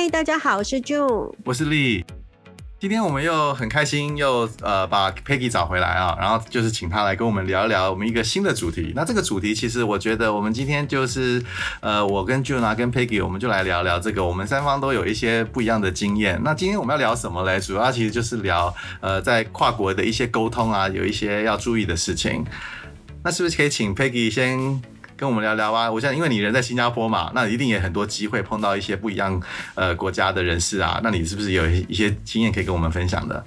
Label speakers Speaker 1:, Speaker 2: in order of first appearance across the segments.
Speaker 1: 嗨，大家好，我是 June，
Speaker 2: 我是 Lee。今天我们又很开心，又呃把 Peggy 找回来啊，然后就是请他来跟我们聊一聊我们一个新的主题。那这个主题其实我觉得我们今天就是呃我跟 June 啊跟 Peggy 我们就来聊聊这个，我们三方都有一些不一样的经验。那今天我们要聊什么嘞？主要其实就是聊呃在跨国的一些沟通啊，有一些要注意的事情。那是不是可以请 Peggy 先？跟我们聊聊啊！我想，因为你人在新加坡嘛，那一定也很多机会碰到一些不一样呃国家的人士啊。那你是不是有一些经验可以跟我们分享的？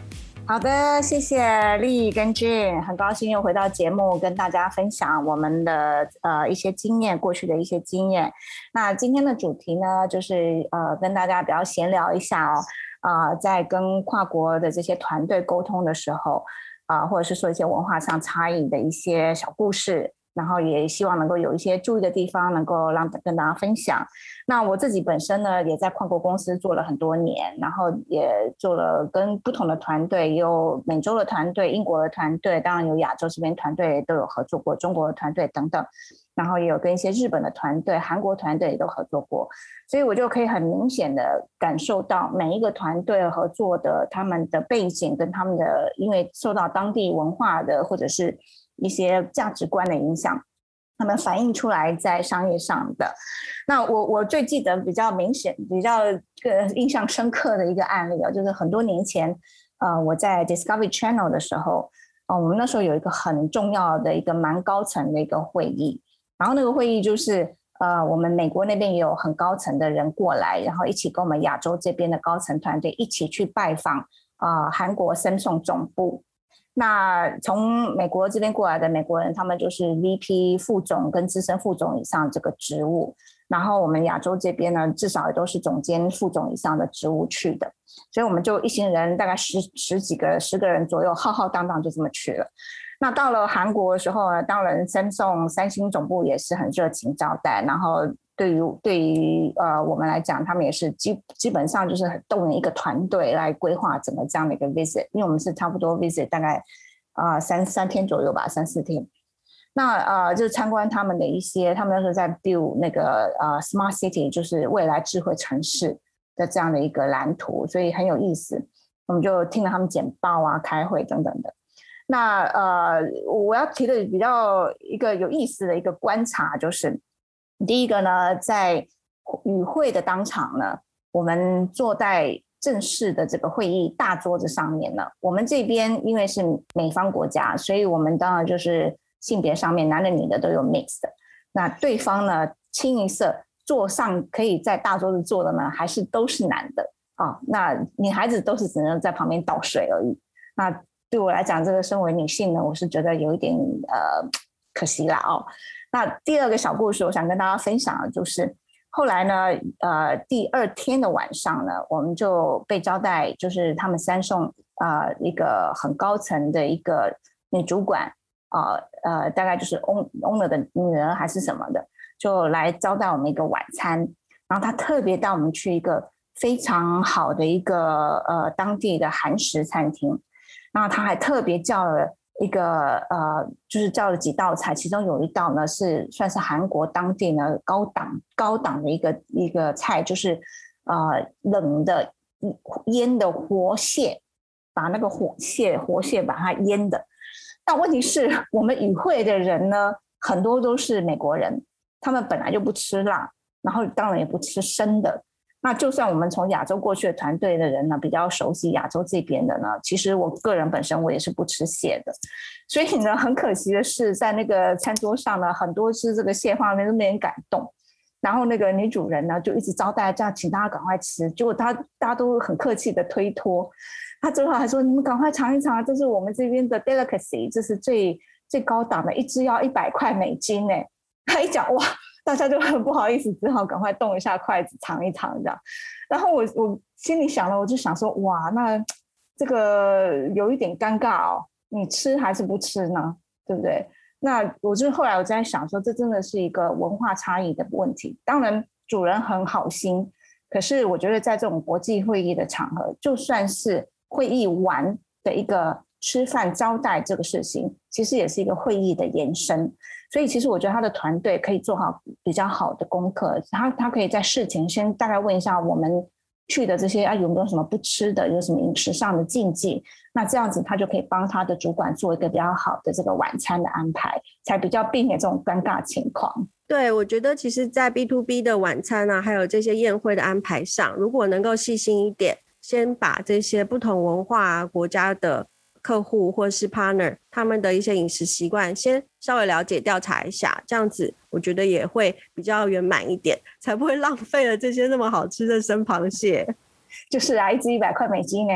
Speaker 3: 好的，谢谢丽跟 June，很高兴又回到节目跟大家分享我们的呃一些经验，过去的一些经验。那今天的主题呢，就是呃跟大家比较闲聊一下哦，啊、呃，在跟跨国的这些团队沟通的时候啊、或者是说一些文化上差异的一些小故事。然后也希望能够有一些注意的地方，能够让跟大家分享。那我自己本身呢，也在跨国公司做了很多年，然后也做了跟不同的团队，有美洲的团队、英国的团队，当然有亚洲这边团队都有合作过，中国的团队等等。然后也有跟一些日本的团队、韩国团队也都合作过，所以我就可以很明显的感受到每一个团队合作的他们的背景跟他们的，因为受到当地文化的或者是。一些价值观的影响，他们反映出来在商业上的。那我我最记得比较明显、比较个印象深刻的一个案例啊，就是很多年前，呃，我在 Discovery Channel 的时候，呃，我们那时候有一个很重要的一个蛮高层的一个会议，然后那个会议就是，呃，我们美国那边也有很高层的人过来，然后一起跟我们亚洲这边的高层团队一起去拜访啊，呃，韩国 Samsung 总部。那从美国这边过来的美国人，他们就是 VP 副总跟资深副总以上这个职务，然后我们亚洲这边呢，至少也都是总监副总以上的职务去的，所以我们就一行人大概十十几个十个人左右，浩浩荡荡就这么去了。那到了韩国的时候呢，当然 Samsung 三星总部也是很热情招待，然后。对于对于呃我们来讲，他们也是基基本上就是动员一个团队来规划整个这样的一个 visit，因为我们是差不多 visit 大概啊、呃、三三天左右吧，三四天。那呃就是参观他们的一些，他们那时候在 build 那个呃 smart city，就是未来智慧城市的这样的一个蓝图，所以很有意思。我们就听了他们简报啊、开会等等的。那呃我要提的比较一个有意思的一个观察就是。第一个呢，在与会的当场呢，我们坐在正式的这个会议大桌子上面呢，我们这边因为是美方国家，所以我们当然就是性别上面男的女的都有 mixed。那对方呢，清一色坐上可以在大桌子坐的呢，还是都是男的啊、那女孩子都是只能在旁边倒水而已。那对我来讲，这个身为女性呢，我是觉得有一点呃可惜了哦。那第二个小故事，我想跟大家分享的就是，后来呢，呃，第二天的晚上呢，我们就被招待，就是他们三送啊、呃、一个很高层的一个女主管啊，呃，呃，大概就是 own owner 的女儿还是什么的，就来招待我们一个晚餐。然后他特别带我们去一个非常好的一个呃当地的韩食餐厅，然后他还特别叫了。一个呃，就是叫了几道菜，其中有一道呢是算是韩国当地呢高档高档的一个一个菜，就是呃冷的腌的活蟹，把那个活蟹活蟹把它腌的。但问题是我们与会的人呢，很多都是美国人，他们本来就不吃辣，然后当然也不吃生的。那就算我们从亚洲过去的团队的人呢，比较熟悉亚洲这边的呢，其实我个人本身我也是不吃蟹的，所以呢，很可惜的是，在那个餐桌上呢，很多是这个蟹画面都没人敢动，然后那个女主人呢就一直招待，这样请大家赶快吃，结果他大家都很客气的推脱，他最后还说：“你们赶快尝一尝，这是我们这边的 delicacy，这是最最高档的，一只要一百块美金呢。”他一讲哇。大家就很不好意思，只好赶快动一下筷子尝一尝这样。然后我我心里想了，我就想说，哇，那这个有一点尴尬哦，你吃还是不吃呢？对不对？那我就后来我在想说，这真的是一个文化差异的问题。当然，主人很好心，可是我觉得在这种国际会议的场合，就算是会议完的一个吃饭招待这个事情，其实也是一个会议的延伸。所以其实我觉得他的团队可以做好比较好的功课，他他可以在事前先大概问一下我们去的这些啊有没有什么不吃的，有什么饮食上的禁忌？那这样子他就可以帮他的主管做一个比较好的这个晚餐的安排，才比较避免这种尴尬情况。
Speaker 1: 对，我觉得其实，在 B to B 的晚餐啊，还有这些宴会的安排上，如果能够细心一点，先把这些不同文化国家的客户或是 partner 他们的一些饮食习惯，先稍微了解调查一下，这样子我觉得也会比较圆满一点，才不会浪费了这些那么好吃的生螃蟹。
Speaker 3: 就是啊，一只一百块美金呢。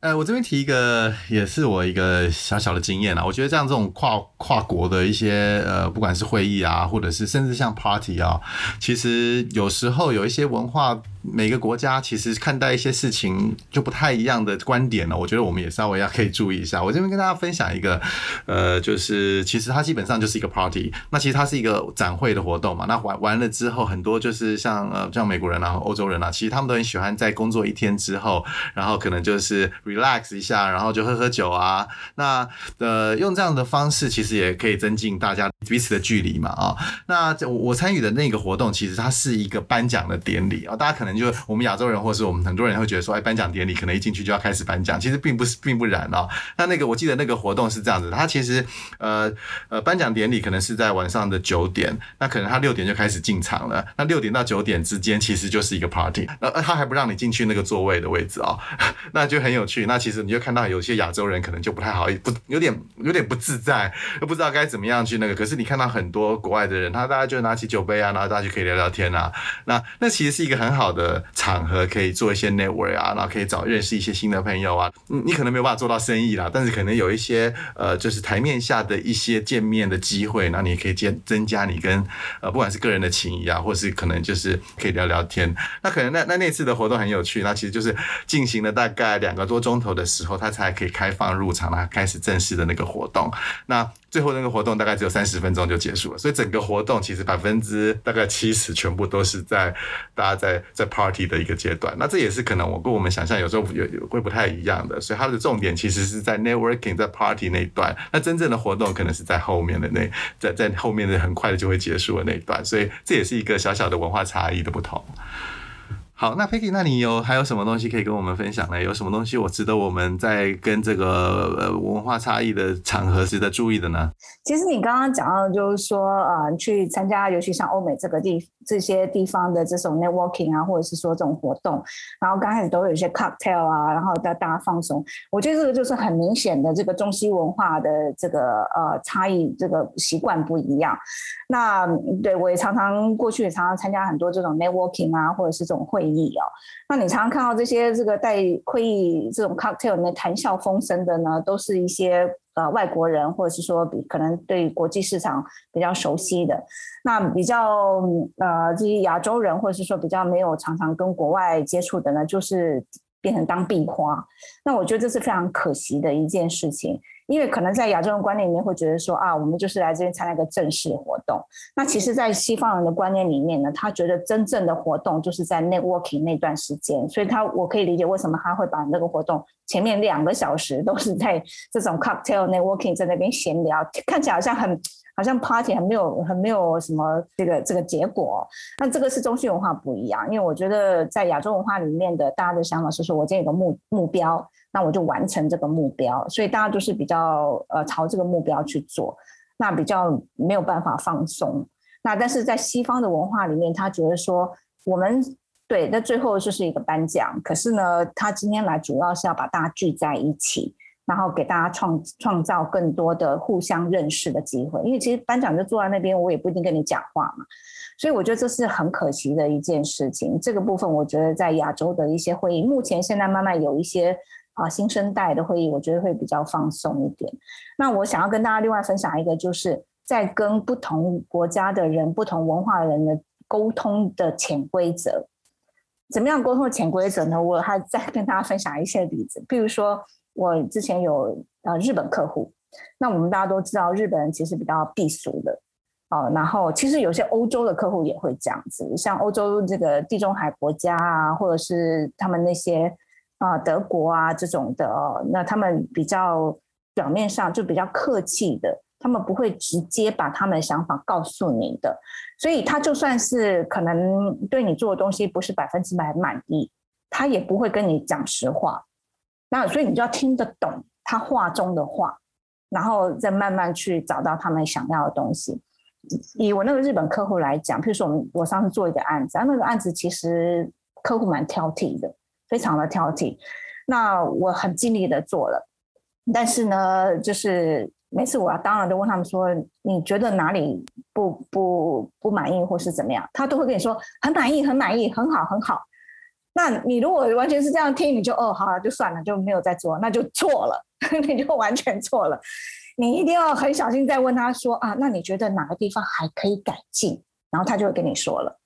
Speaker 2: 呃，我这边提一个，也是我一个小小的经验啦。我觉得像这种跨跨国的一些呃，不管是会议啊，或者是甚至像 party 啊，其实有时候有一些文化。每个国家其实看待一些事情就不太一样的观点呢，我觉得我们也稍微要可以注意一下。我这边跟大家分享一个，呃，就是其实它基本上就是一个 party，那其实它是一个展会的活动嘛。那完完了之后，很多就是像呃像美国人啊、欧洲人啊，其实他们都很喜欢在工作一天之后，然后可能就是 relax 一下，然后就喝喝酒啊。那呃用这样的方式，其实也可以增进大家彼此的距离嘛啊。那我我参与的那个活动，其实它是一个颁奖的典礼啊，大家可能。就我们亚洲人，或是我们很多人会觉得说，哎，颁奖典礼可能一进去就要开始颁奖，其实并不是，并不然哦。那那个我记得那个活动是这样子，他其实呃呃颁奖典礼可能是在晚上的九点，那可能他六点就开始进场了。那六点到九点之间其实就是一个 party，那他还不让你进去那个座位的位置哦，那就很有趣。那其实你就看到有些亚洲人可能就不太好不有点有点不自在，又不知道该怎么样去那个。可是是你看到很多国外的人，他大家就拿起酒杯啊，然后大家就可以聊聊天啊。那那其实是一个很好的。场合可以做一些 network 啊，然后可以找认识一些新的朋友啊。你可能没有办法做到生意啦，但是可能有一些呃，就是台面下的一些见面的机会，那你也可以增增加你跟呃，不管是个人的情谊啊，或是可能就是可以聊聊天。那可能那那那次的活动很有趣，那其实就是进行了大概两个多钟头的时候，他才可以开放入场，那开始正式的那个活动。那最后那个活动大概只有三十分钟就结束了，所以整个活动其实百分之大概七十全部都是在大家在在 party 的一个阶段。那这也是可能我跟我们想象有时候有有会不太一样的，所以它的重点其实是在 networking 在 party 那一段，那真正的活动可能是在后面的那在在后面的很快的就会结束的那一段，所以这也是一个小小的文化差异的不同。好，那 Peggy，那你有还有什么东西可以跟我们分享呢？有什么东西我值得我们在跟这个呃文化差异的场合值得注意的呢？
Speaker 3: 其实你刚刚讲到，就是说，呃，去参加，尤其像欧美这个地这些地方的这种 networking 啊，或者是说这种活动，然后刚开始都有一些 cocktail 啊，然后带大家放松。我觉得这个就是很明显的这个中西文化的这个呃差异，这个习惯不一样。那对我也常常过去也常常参加很多这种 networking 啊，或者是这种会议。哦，那你常常看到这些这个带会议这种 cocktail 呢，谈笑风生的呢，都是一些呃外国人，或者是说比可能对国际市场比较熟悉的。那比较呃这些亚洲人，或者是说比较没有常常跟国外接触的呢，就是变成当壁花。那我觉得这是非常可惜的一件事情。因为可能在亚洲人观念里面会觉得说啊，我们就是来这边参加一个正式活动。那其实，在西方人的观念里面呢，他觉得真正的活动就是在 networking 那段时间。所以他我可以理解为什么他会把那个活动前面两个小时都是在这种 cocktail networking 在那边闲聊，看起来好像很好像 party 很没有很没有什么这个这个结果。那这个是中西文化不一样，因为我觉得在亚洲文化里面的大家的想法是说，我今天有个目目标。那我就完成这个目标，所以大家都是比较呃朝这个目标去做，那比较没有办法放松。那但是在西方的文化里面，他觉得说我们对，那最后就是一个颁奖，可是呢，他今天来主要是要把大家聚在一起，然后给大家创创造更多的互相认识的机会。因为其实颁奖就坐在那边，我也不一定跟你讲话嘛，所以我觉得这是很可惜的一件事情。这个部分我觉得在亚洲的一些会议，目前现在慢慢有一些。啊，新生代的会议，我觉得会比较放松一点。那我想要跟大家另外分享一个，就是在跟不同国家的人、不同文化的人的沟通的潜规则。怎么样沟通的潜规则呢？我还再跟大家分享一些例子。比如说，我之前有呃日本客户，那我们大家都知道，日本人其实比较避俗的。哦，然后其实有些欧洲的客户也会这样子，像欧洲这个地中海国家啊，或者是他们那些。啊，德国啊这种的哦，那他们比较表面上就比较客气的，他们不会直接把他们的想法告诉你的，所以他就算是可能对你做的东西不是百分之百满意，他也不会跟你讲实话。那所以你就要听得懂他话中的话，然后再慢慢去找到他们想要的东西。以我那个日本客户来讲，譬如说我们我上次做一个案子，啊那个案子其实客户蛮挑剔的，非常的挑剔。那我很尽力的做了，但是呢，就是每次我要当然都问他们说，你觉得哪里不不不满意或是怎么样，他都会跟你说很满意，很满意，很好，很好。那你如果完全是这样听，你就哦好了，就算了，就没有再做，那就错了，你就完全错了。你一定要很小心再问他说啊，那你觉得哪个地方还可以改进？然后他就会跟你说了。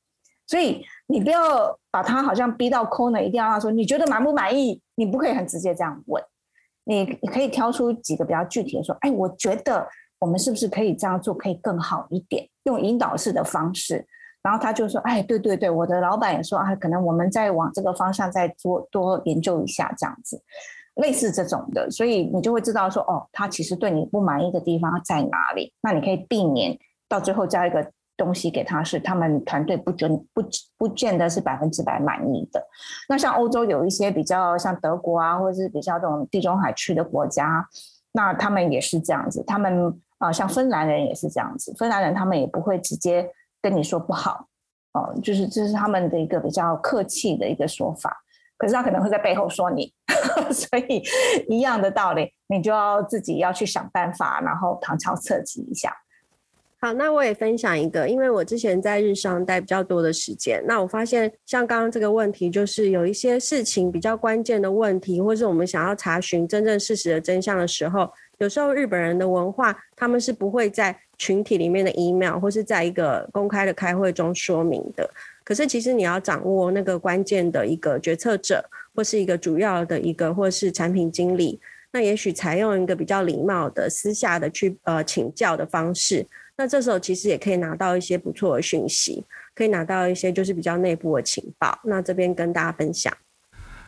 Speaker 3: 所以你不要把他好像逼到 corner，一定要他说你觉得满不满意？你不可以很直接这样问，你你可以挑出几个比较具体的说，哎，我觉得我们是不是可以这样做，可以更好一点，用引导式的方式。然后他就说，哎，对对对，我的老板也说啊，可能我们再往这个方向再多多研究一下，这样子，类似这种的，所以你就会知道说，哦，他其实对你不满意的地方在哪里，那你可以避免到最后加一个。东西给他是他们团队不准不不见得是百分之百满意的。那像欧洲有一些比较像德国啊，或者是比较这种地中海区的国家，那他们也是这样子。他们啊、像芬兰人也是这样子。芬兰人他们也不会直接跟你说不好哦、就是这是他们的一个比较客气的一个说法。可是他可能会在背后说你，所以一样的道理，你就要自己要去想办法，然后旁敲侧击一下。
Speaker 1: 好，那我也分享一个，因为我之前在日商待比较多的时间，那我发现像刚刚这个问题，就是有一些事情比较关键的问题，或是我们想要查询真正事实的真相的时候，有时候日本人的文化，他们是不会在群体里面的 email 或是在一个公开的开会中说明的。可是其实你要掌握那个关键的一个决策者，或是一个主要的一个，或是产品经理，那也许采用一个比较礼貌的私下的去呃请教的方式。那这时候其实也可以拿到一些不错的讯息，可以拿到一些就是比较内部的情报。那这边跟大家分享。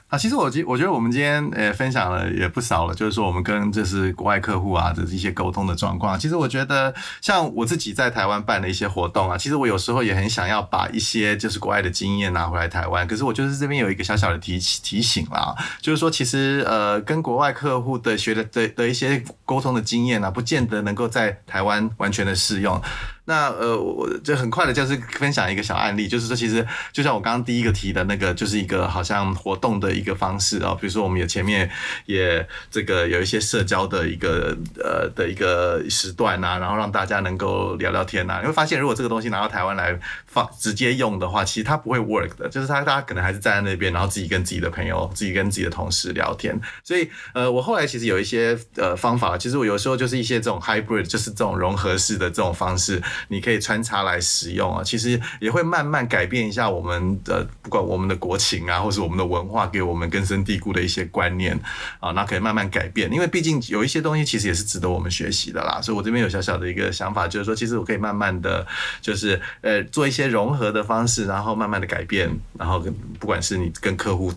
Speaker 2: 啊，其实我觉我觉得我们今天呃分享了也不少了，就是说我们跟这是国外客户啊的一些沟通的状况。其实我觉得像我自己在台湾办的一些活动啊，其实我有时候也很想要把一些就是国外的经验拿回来台湾。可是我就是这边有一个小小的提提醒啦，就是说其实呃跟国外客户的学的的的一些沟通的经验啊，不见得能够在台湾完全的适用。那呃，我就很快的，就是分享一个小案例，就是说，其实就像我刚刚第一个提的那个，就是一个好像活动的一个方式啊，比如说我们也前面也这个有一些社交的一个呃的一个时段啊，然后让大家能够聊聊天啊，你会发现如果这个东西拿到台湾来放直接用的话，其实它不会 work 的，就是他大家可能还是站在那边，然后自己跟自己的朋友、自己跟自己的同事聊天。所以呃，我后来其实有一些呃方法，其实我有时候就是一些这种 hybrid，就是这种融合式的这种方式。你可以穿插来使用啊，其实也会慢慢改变一下我们的，不管我们的国情啊，或是我们的文化，给我们根深蒂固的一些观念啊，那可以慢慢改变。因为毕竟有一些东西其实也是值得我们学习的啦。所以我这边有小小的一个想法，就是说，其实我可以慢慢的就是呃做一些融合的方式，然后慢慢的改变，然后跟不管是你跟客户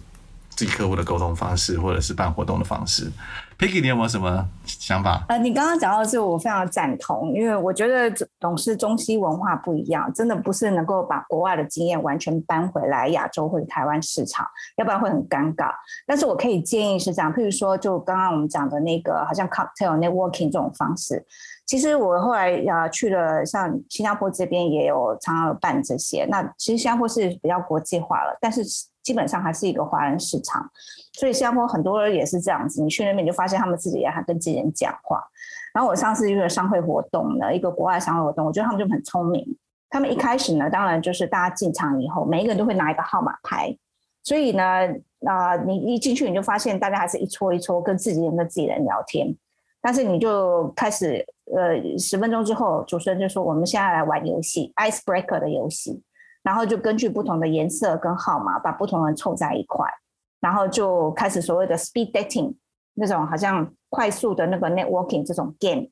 Speaker 2: 自己客户的沟通方式，或者是办活动的方式。Peggy，你有没有什么想法？
Speaker 3: 呃，你刚刚讲到的是我非常赞同，因为我觉得总是中西文化不一样，真的不是能够把国外的经验完全搬回来亚洲或者台湾市场，要不然会很尴尬。但是我可以建议是这样，譬如说，就刚刚我们讲的那个，好像 cocktail networking 这种方式，其实我后来呀去了，像新加坡这边也有常常有办这些。那其实新加坡是比较国际化了，但是基本上还是一个华人市场。所以新加坡很多人也是这样子，你去那边你就发现他们自己也还跟自己人讲话。然后我上次一个商会活动呢，一个国外商会活动，我觉得他们就很聪明。他们一开始呢，当然就是大家进场以后，每一个人都会拿一个号码牌。所以呢，啊、你一进去你就发现大家还是一撮一撮跟自己人跟自己人聊天。但是你就开始，呃，十分钟之后，主持人就说我们现在来玩游戏，Icebreaker 的游戏，然后就根据不同的颜色跟号码，把不同人凑在一块。然后就开始所谓的 speed dating 那种好像快速的那个 networking 这种 game，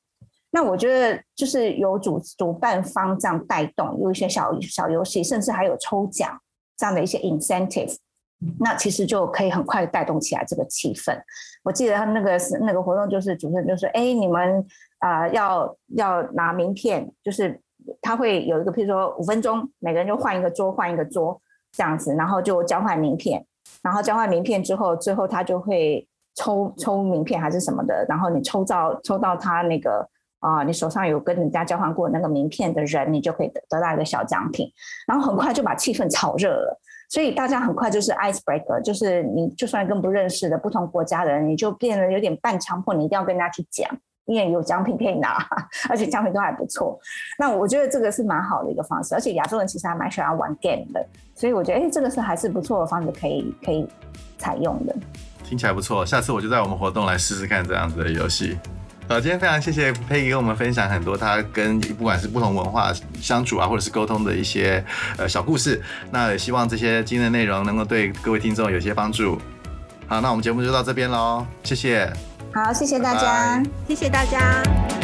Speaker 3: 那我觉得就是由主主办方这样带动，有一些小小游戏，甚至还有抽奖这样的一些 incentive，那其实就可以很快带动起来这个气氛。我记得他那个那个活动，就是主持人就说：“哎，你们啊、要要拿名片，就是他会有一个，譬如说五分钟，每个人就换一个桌，换一个桌这样子，然后就交换名片，然后交换名片之后，最后他就会抽抽名片还是什么的，然后你抽到抽到他那个啊、你手上有跟人家交换过那个名片的人，你就可以得得到一个小奖品，然后很快就把气氛炒热了。”所以大家很快就是 icebreaker，就是你就算跟不认识的不同国家的人，你就变得有点半强迫，你一定要跟人家去讲，因为有奖品可以拿，而且奖品都还不错。那我觉得这个是蛮好的一个方式，而且亚洲人其实还蛮喜欢玩 game 的，所以我觉得哎，这个是还是不错的方式，可以可以采用的。
Speaker 2: 听起来不错，下次我就在我们活动来试试看这样子的游戏。好，今天非常谢谢 Peggy 跟我们分享很多他跟不管是不同文化相处啊，或者是沟通的一些呃小故事。那也希望这些今天的内容能够对各位听众有些帮助。好，那我们节目就到这边喽，谢谢。
Speaker 3: 好，谢谢大家，
Speaker 1: 拜拜谢谢大家。